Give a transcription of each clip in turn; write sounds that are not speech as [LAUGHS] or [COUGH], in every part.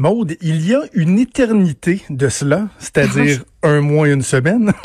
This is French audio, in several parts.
Maude, il y a une éternité de cela, c'est-à-dire un mois et une semaine. [LAUGHS]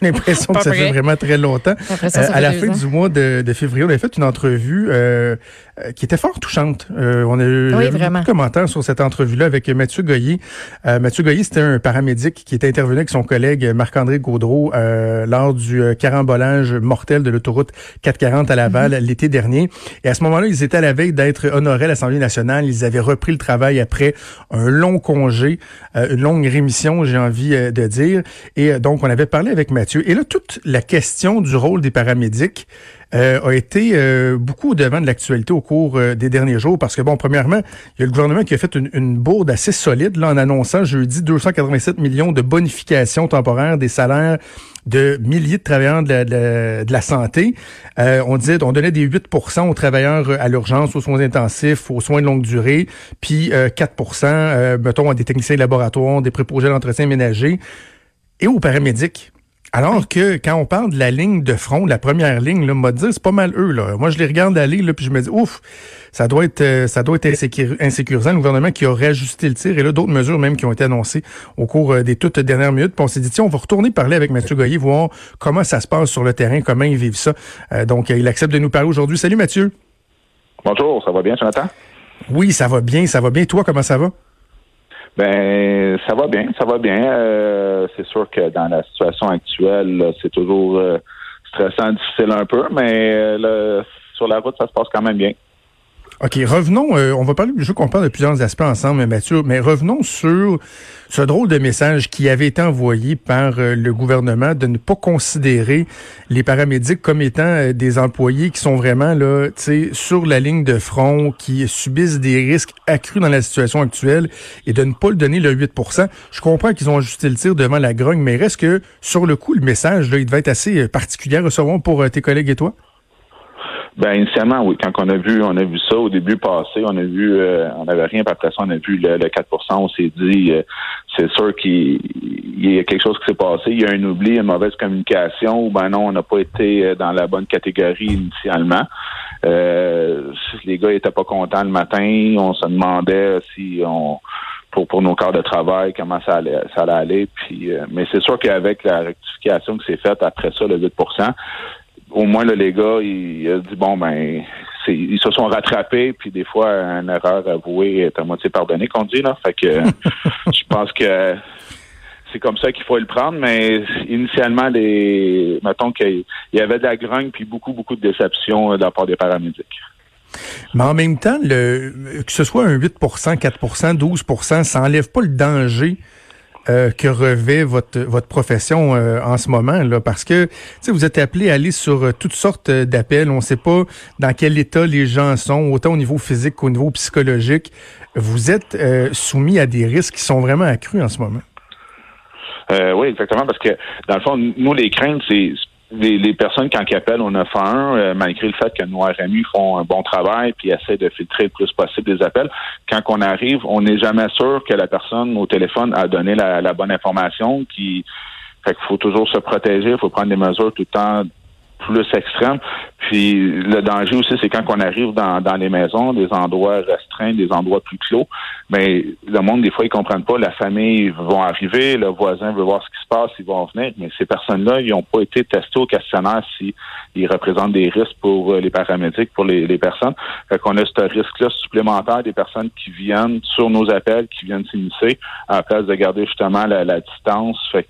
J'ai l'impression que ça fait vraiment très longtemps. Euh, à la fin du mois de, février, on a fait une entrevue euh, euh, qui était fort touchante. on a eu oui, beaucoup de commentaires sur cette entrevue-là avec Mathieu Goyer. Mathieu Goyer, c'était un paramédic qui était intervenu avec son collègue Marc-André Gaudreau lors du carambolage mortel de l'autoroute 440 à Laval mhm. l'été dernier. Et à ce moment-là, ils étaient à la veille d'être honorés à l'Assemblée nationale. Ils avaient repris le travail après un long congé, une longue rémission, j'ai envie de dire. Et donc, on avait parlé avec Mathieu. Et là, toute la question du rôle des paramédics euh, a été euh, beaucoup au devant de l'actualité au cours euh, des derniers jours parce que, bon, premièrement, il y a le gouvernement qui a fait une, bourde assez solide là, en annonçant jeudi 287 millions de bonifications temporaires des salaires de milliers de travailleurs de la, santé. on disait, on donnait des 8% aux travailleurs à l'urgence, aux soins intensifs, aux soins de longue durée, puis 4% mettons, à des techniciens de laboratoire, des préposés d'entretien ménager et aux paramédics. Alors que quand on parle de la ligne de front, la première ligne, là, m'a dit c'est pas mal eux. Là. Moi, je les regarde aller, là, puis je me dis ouf, ça doit être euh, ça doit être insécurisant. Le gouvernement qui aurait ajusté le tir et là d'autres mesures même qui ont été annoncées au cours euh, des toutes dernières minutes. Puis on s'est dit tiens, on va retourner parler avec Mathieu Goyer, voir comment ça se passe sur le terrain, comment ils vivent ça. Euh, donc il accepte de nous parler aujourd'hui. Salut Mathieu. Bonjour, ça va bien, Jonathan? Oui, ça va bien, ça va bien. Toi, comment ça va? Ben, ça va bien, ça va bien. Euh, c'est sûr que dans la situation actuelle, c'est toujours euh, stressant, difficile un peu, mais euh, sur la route, ça se passe quand même bien. OK, revenons, euh, on va parler du jeu qu'on parle de plusieurs aspects ensemble, Mathieu, mais revenons sur ce drôle de message qui avait été envoyé par euh, le gouvernement de ne pas considérer les paramédics comme étant euh, des employés qui sont vraiment là, sur la ligne de front, qui subissent des risques accrus dans la situation actuelle et de ne pas le donner le 8% Je comprends qu'ils ont ajusté le tir devant la grogne, mais reste que sur le coup, le message, là, il devait être assez particulier à recevoir pour tes collègues et toi? Ben initialement, oui. Quand on a vu, on a vu ça au début passé, on a vu, euh, on n'avait rien. Puis après ça, on a vu le, 4% On s'est dit, euh, c'est sûr qu'il y a quelque chose qui s'est passé. Il y a un oubli, une mauvaise communication. Ou ben non, on n'a pas été euh, dans la bonne catégorie initialement. les gars étaient pas contents le matin. On se demandait si on pour, pour nos corps de travail, comment ça allait, ça allait aller. Puis, mais c'est sûr qu'avec la rectification qui s'est faite après ça, le 8 au moins là, les gars, ils, ont dit bon ben ils se sont rattrapés, puis des fois une erreur avouée est à moitié pardonnée qu'on dit là. Fait que [LAUGHS] je pense que c'est comme ça qu'il faut le prendre, mais initialement, les mettons qu'il y avait de la grogne puis beaucoup, beaucoup de déception euh, de la part des paramédics. Mais en même temps, le, que ce soit un 8% 4% 12% ça n'enlève pas le danger euh, que revêt votre votre profession euh, en ce moment là parce que vous êtes appelé à aller sur euh, toutes sortes d'appels, on ne sait pas dans quel état les gens sont, autant au niveau physique qu'au niveau psychologique. Vous êtes soumis à des risques qui sont vraiment accrus en ce moment. oui, exactement, parce que dans le fond, nous, les craintes, c'est les, personnes, quand ils appellent au 911, euh, malgré le fait que nos RMU font un bon travail puis essaient de filtrer le plus possible des appels, quand on arrive, on n'est jamais sûr que la personne au téléphone a donné la, la bonne information. Qui, fait qu'il faut toujours se protéger, il faut prendre des mesures tout le temps plus extrême. Puis le danger aussi, c'est quand on arrive dans, dans les maisons, des endroits restreints, des endroits plus clos, mais le monde, des fois, ils comprennent pas. La famille vont arriver, le voisin veut voir ce qui se passe, ils vont venir, mais ces personnes-là, ils n'ont pas été testés au questionnaire s'ils représentent des risques pour euh, les paramédics, pour les, les personnes. Fait qu'on a ce risque-là supplémentaire des personnes qui viennent sur nos appels, qui viennent s'initier, à la place de garder justement la, la distance. Fait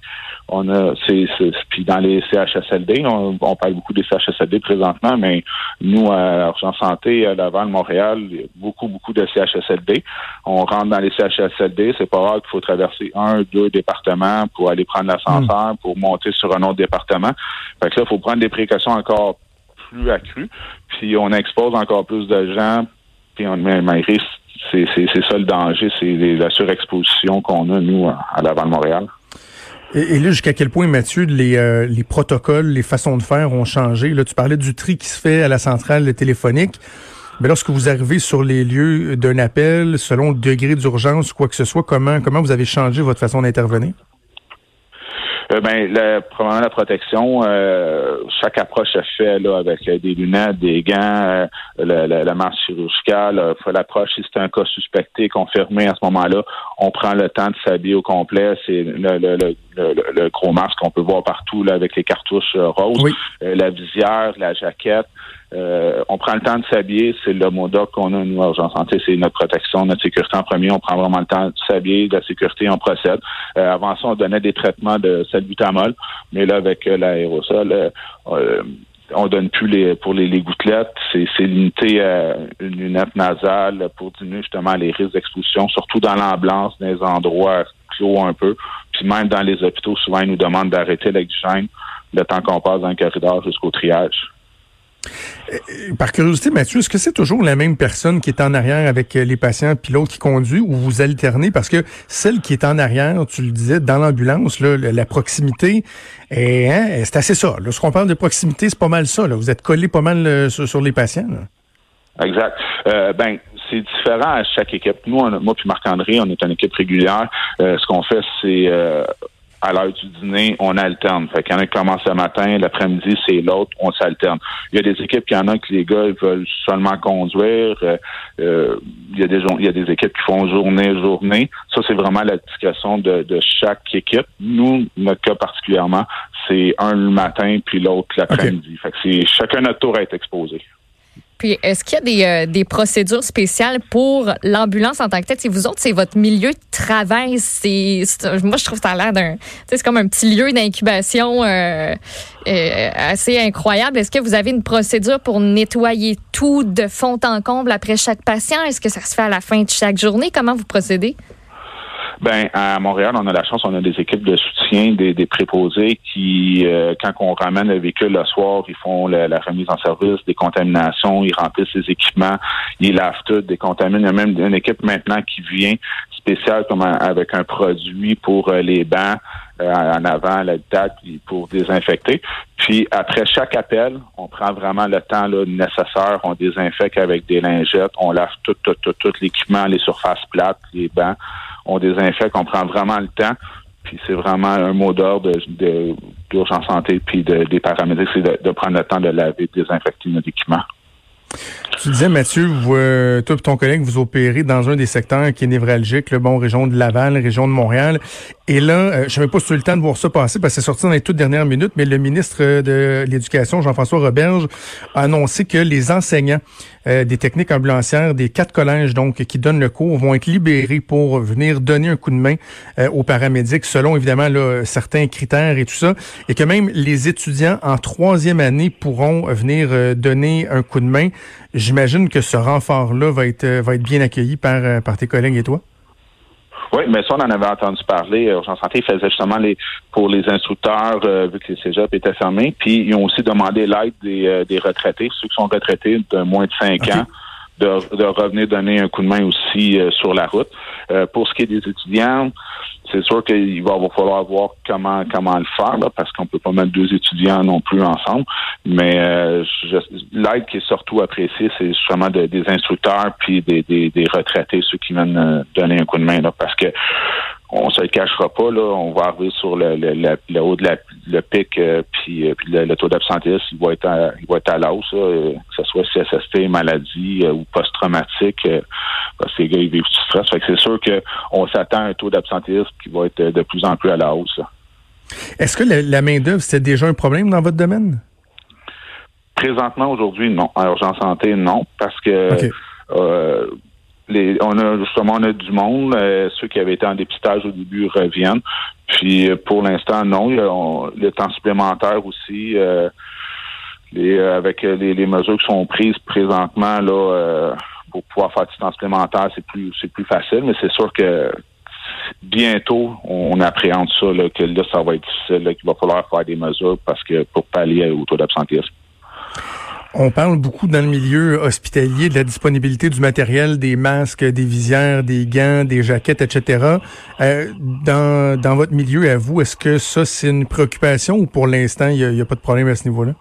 on a, c'est, puis dans les CHSLD, on, on parle beaucoup des CHSLD présentement, mais nous, à Urgence Santé, à Laval, Montréal, il y a beaucoup, beaucoup de CHSLD. On rentre dans les CHSLD, c'est pas rare qu'il faut traverser un, deux départements pour aller prendre l'ascenseur, hmm. pour monter sur un autre département. Fait que là, il faut prendre des précautions encore plus accrues. Puis on expose encore plus de gens, puis on malgré c'est, c'est, c'est ça le danger, c'est la surexposition qu'on a, nous, à Laval-Montréal. Et, là, jusqu'à quel point, Mathieu, les, euh, les protocoles, les façons de faire ont changé? Là, tu parlais du tri qui se fait à la centrale téléphonique. Mais lorsque vous arrivez sur les lieux d'un appel, selon le degré d'urgence, quoi que ce soit, comment, comment vous avez changé votre façon d'intervenir? Euh, ben, la, probablement la protection, euh, chaque approche se fait là avec des lunettes, des gants, la, la, la, masse chirurgicale. l'approche, si c'est un cas suspecté, confirmé à ce moment-là, on prend le temps de s'habiller au complet. C'est le, le, le, le, gros masque qu'on peut voir partout là, avec les cartouches roses, la visière, la jaquette. Euh, on prend le temps de s'habiller, c'est le mot d'ordre qu'on a, nous, à Santé, c'est notre protection, notre sécurité en premier. On prend vraiment le temps de s'habiller, de la sécurité, on procède. Euh, avant ça, on donnait des traitements de salbutamol, mais là, avec euh, l'aérosol, on donne plus les pour les, gouttelettes. C'est, limité à une lunette nasale pour diminuer justement les risques d'exposition, surtout dans l'ambulance, dans les endroits clos un peu. Puis même dans les hôpitaux, souvent, ils nous demandent d'arrêter l'oxygène le temps qu'on passe dans le corridor jusqu'au triage. Euh, par curiosité, Mathieu, est-ce que c'est toujours la même personne qui est en arrière avec euh, les patients puis l'autre qui conduit ou vous alternez? Parce que celle qui est en arrière, tu le disais, dans l'ambulance, la proximité, hein, c'est assez ça. Lorsqu'on parle de proximité, c'est pas mal ça. Vous êtes collé pas mal euh, sur, les patients. Exact. ben, c'est différent à chaque équipe. Nous, moi puis Marc-André, on est une équipe régulière. ce qu'on fait, c'est à l'heure du dîner, on alterne. Fait qu'il y en a qui commencent le matin, l'après-midi, c'est l'autre, on s'alterne. Il y a des équipes, il y en a que les gars ils veulent seulement conduire. Euh, euh, il, y a des, il y a des équipes qui font journée, journée. Ça, c'est vraiment la discussion de, de chaque équipe. Nous, notre cas particulièrement, c'est un le matin, puis l'autre l'après-midi. Fait que c'est chacun notre tour à être exposé. Est-ce qu'il y a des, euh, des, procédures spéciales pour l'ambulance en tant que telle? Si vous autres, c'est votre milieu de travail. Moi, je trouve ça a l'air d'un, c'est comme un petit lieu d'incubation euh, euh, assez incroyable. Est-ce que vous avez une procédure pour nettoyer tout de fond en comble après chaque patient? Est-ce que ça se fait à la fin de chaque journée? Comment vous procédez? Ben à Montréal, on a la chance, on a des équipes de soutien, des, préposés qui, euh, quand on ramène le véhicule le soir, ils font la, remise en service, des contaminations, ils remplissent les équipements, ils lavent tout, décontaminent. Il y a même une équipe maintenant qui vient spéciale comme avec un produit pour euh, les bancs euh, en avant, la date pour désinfecter. Puis après chaque appel, on prend vraiment le temps là, nécessaire, on désinfecte avec des lingettes, on lave tout, tout, tout, tout l'équipement, les surfaces plates, les bancs on désinfecte, on prend vraiment le temps. Puis c'est vraiment un mot d'ordre de, d'urgence santé puis des paramédics, c'est de, prendre le temps de laver, de désinfecter nos équipements. Tu disais, Mathieu, euh, toi et ton collègue, vous opérez dans un des secteurs qui est névralgique, le bon, région de Laval, région de Montréal. Et là, euh, je n'avais pas eu le temps de voir ça passer parce que c'est sorti dans les toutes dernières minutes, mais le ministre de l'Éducation, Jean-François Roberge, a annoncé que les enseignants euh, des techniques ambulancières des quatre collèges donc qui donnent le cours vont être libérés pour venir donner un coup de main euh, aux paramédics selon évidemment là, certains critères et tout ça, et que même les étudiants en troisième année pourront venir donner un coup de main. J'imagine que ce renfort-là va être va être bien accueilli par par tes collègues et toi. Oui, mais ça, on en avait entendu parler. Urgence Santé faisait justement les pour les instructeurs, euh, vu que les cégeps étaient fermés. Puis ils ont aussi demandé l'aide des, euh, des retraités, ceux qui sont retraités de moins de cinq ans, de, de, revenir donner un coup de main aussi euh, sur la route. pour ce qui est des étudiants, c'est sûr qu'il va falloir voir comment comment le faire parce qu'on peut pas mettre deux étudiants non plus ensemble. Mais euh, l'aide qui est surtout appréciée, c'est justement des instructeurs puis des, des, retraités, ceux qui viennent euh, donner un coup de main là, parce que on se le cachera pas là, on va arriver sur le, le, haut de la, le pic euh, puis, puis le, taux d'absentéisme il va être à, il va être à la hausse, que ce soit CSST, maladie ou post-traumatique, parce que les gars ils vivent du stress. Fait que c'est sûr qu'on s'attend à un taux d'absentéisme qui va être de plus en plus à la hausse. Est-ce que la, main-d'œuvre, c'est déjà un problème dans votre domaine? Présentement, aujourd'hui, non. En urgence santé, non, parce que euh, les, on a justement on a du monde. Euh, ceux qui avaient été en dépistage au début reviennent. Puis pour l'instant, non. A, le temps supplémentaire aussi. Euh, avec les, mesures qui sont prises présentement là pour pouvoir faire du temps supplémentaire, c'est plus c'est plus facile, mais c'est sûr que bientôt, on appréhende ça, que là, ça va être difficile, qu'il va falloir faire des mesures parce que pour pallier au taux d'absentéisme. On parle beaucoup dans le milieu hospitalier de la disponibilité du matériel, des masques, des visières, des gants, des jaquettes, etc. Euh, dans, dans votre milieu, à vous, est-ce que ça, c'est une préoccupation ou pour l'instant, il n'y a, pas de problème à ce niveau-là?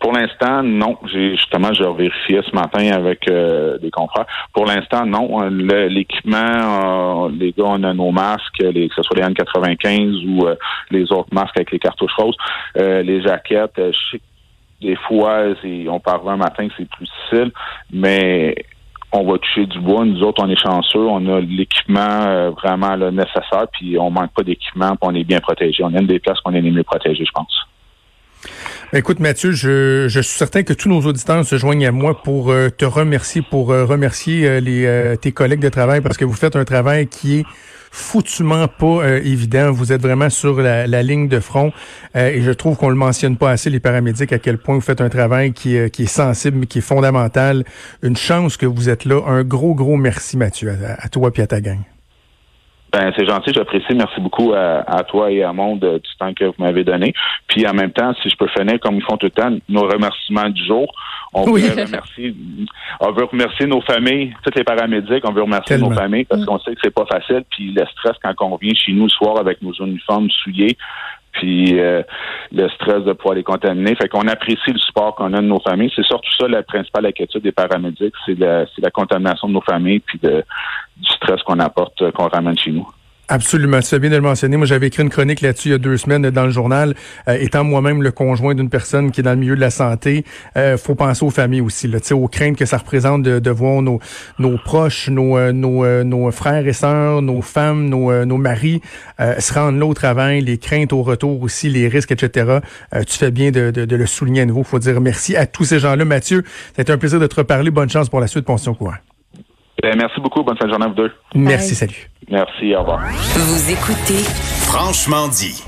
Pour l'instant, non. J'ai justement, je vérifié ce matin avec euh, des confrères. Pour l'instant, non. L'équipement, euh, les gars, on a nos masques, les, que ce soit les N95 ou euh, les autres masques avec les cartouches roses, les jaquettes. je sais des fois, on part un matin, c'est plus difficile, mais on va toucher du bois. Nous autres, on est chanceux, on a l'équipement vraiment nécessaire, puis on manque pas d'équipement, puis on est bien protégé. On a une des places qu'on est les mieux protégées, je pense. Écoute, Mathieu, je, je, suis certain que tous nos auditeurs se joignent à moi pour euh, te remercier, pour euh, remercier euh, les, tes collègues de travail parce que vous faites un travail qui est foutument pas évident. Vous êtes vraiment sur la, ligne de front et je trouve qu'on le mentionne pas assez les paramédics à quel point vous faites un travail qui, qui est sensible, mais qui est fondamental. Une chance que vous êtes là. Un gros gros merci Mathieu à, à toi et à ta gang. Ben, c'est gentil, j'apprécie. Merci beaucoup à, toi et à Monde euh, du temps que vous m'avez donné. Puis en même temps, si je peux finir comme ils font tout le temps, nos remerciements du jour. On veut remercier, on veut remercier nos familles, toutes les paramédics, on veut remercier nos familles parce qu'on sait que c'est pas facile. Puis le stress quand on revient chez nous le soir avec nos uniformes souillés, puis euh, le stress de pouvoir les contaminer. Fait qu'on apprécie le support qu'on a de nos familles. C'est surtout ça la principale inquiétude des paramédics, c'est la, la contamination de nos familles puis de, du stress qu'on apporte, euh, qu'on ramène chez nous. Absolument, tu fais bien de le mentionner. Moi, j'avais écrit une chronique là-dessus il y a deux semaines dans le journal. Euh, étant moi-même le conjoint d'une personne qui est dans le milieu de la santé, euh, faut penser aux familles aussi, là, aux craintes que ça représente de, voir nos, proches, nos, euh, euh, nos frères et sœurs, nos femmes, nos, maris se rendre là au travail, les craintes au retour aussi, les risques, etc. tu fais bien de, le souligner à nouveau. faut dire merci à tous ces gens-là. Mathieu, c'était un plaisir de te reparler. Bonne chance pour la suite, pension courant. Ben, merci beaucoup. Bonne fin de journée à vous deux. Merci, salut. Merci, au revoir. Vous écoutez Franchement dit.